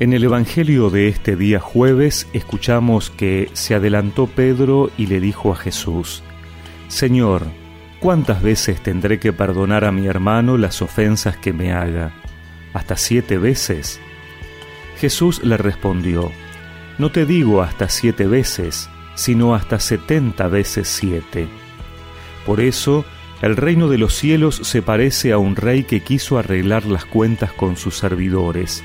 En el Evangelio de este día jueves escuchamos que se adelantó Pedro y le dijo a Jesús, Señor, ¿cuántas veces tendré que perdonar a mi hermano las ofensas que me haga? ¿Hasta siete veces? Jesús le respondió, No te digo hasta siete veces, sino hasta setenta veces siete. Por eso, el reino de los cielos se parece a un rey que quiso arreglar las cuentas con sus servidores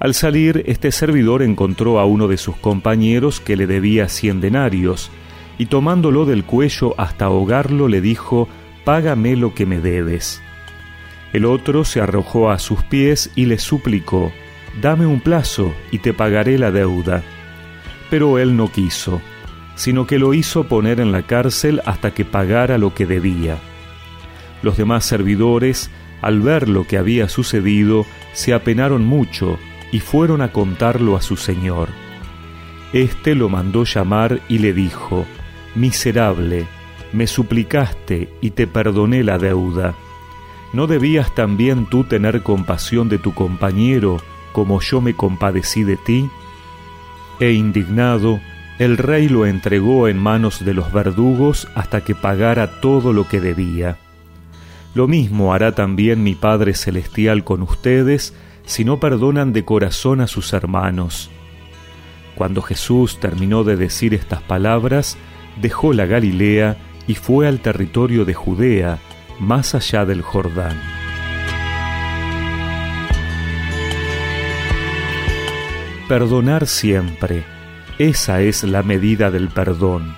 Al salir, este servidor encontró a uno de sus compañeros que le debía cien denarios, y tomándolo del cuello hasta ahogarlo le dijo, Págame lo que me debes. El otro se arrojó a sus pies y le suplicó, Dame un plazo y te pagaré la deuda. Pero él no quiso, sino que lo hizo poner en la cárcel hasta que pagara lo que debía. Los demás servidores, al ver lo que había sucedido, se apenaron mucho y fueron a contarlo a su señor. Este lo mandó llamar y le dijo, Miserable, me suplicaste y te perdoné la deuda. ¿No debías también tú tener compasión de tu compañero como yo me compadecí de ti? E indignado, el rey lo entregó en manos de los verdugos hasta que pagara todo lo que debía. Lo mismo hará también mi Padre Celestial con ustedes si no perdonan de corazón a sus hermanos. Cuando Jesús terminó de decir estas palabras, dejó la Galilea y fue al territorio de Judea, más allá del Jordán. Perdonar siempre, esa es la medida del perdón.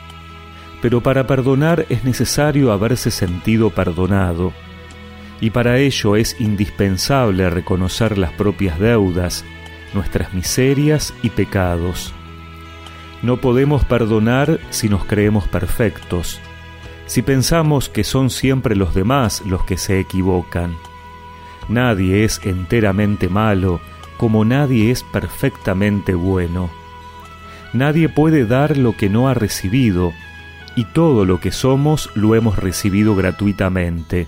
Pero para perdonar es necesario haberse sentido perdonado y para ello es indispensable reconocer las propias deudas, nuestras miserias y pecados. No podemos perdonar si nos creemos perfectos, si pensamos que son siempre los demás los que se equivocan. Nadie es enteramente malo, como nadie es perfectamente bueno. Nadie puede dar lo que no ha recibido, y todo lo que somos lo hemos recibido gratuitamente.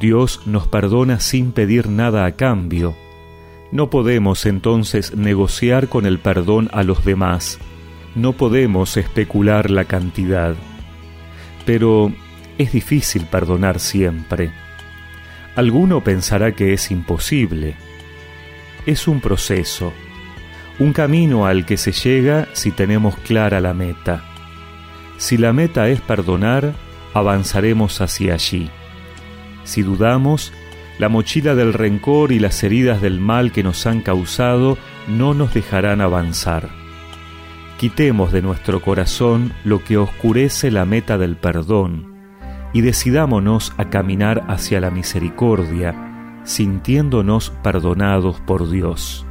Dios nos perdona sin pedir nada a cambio. No podemos entonces negociar con el perdón a los demás. No podemos especular la cantidad. Pero es difícil perdonar siempre. Alguno pensará que es imposible. Es un proceso, un camino al que se llega si tenemos clara la meta. Si la meta es perdonar, avanzaremos hacia allí. Si dudamos, la mochila del rencor y las heridas del mal que nos han causado no nos dejarán avanzar. Quitemos de nuestro corazón lo que oscurece la meta del perdón y decidámonos a caminar hacia la misericordia, sintiéndonos perdonados por Dios.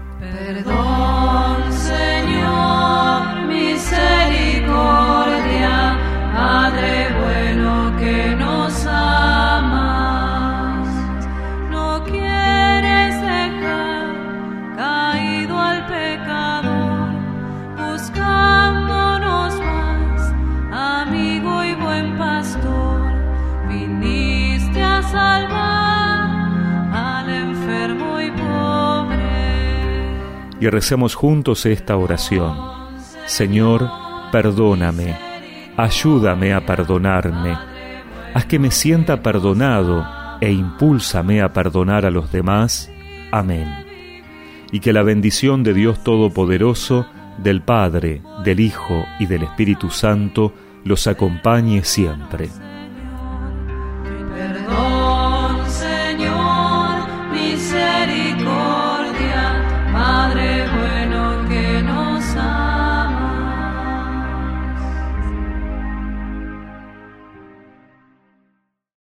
Y recemos juntos esta oración. Señor, perdóname, ayúdame a perdonarme, haz que me sienta perdonado e impúlsame a perdonar a los demás. Amén. Y que la bendición de Dios Todopoderoso, del Padre, del Hijo y del Espíritu Santo los acompañe siempre.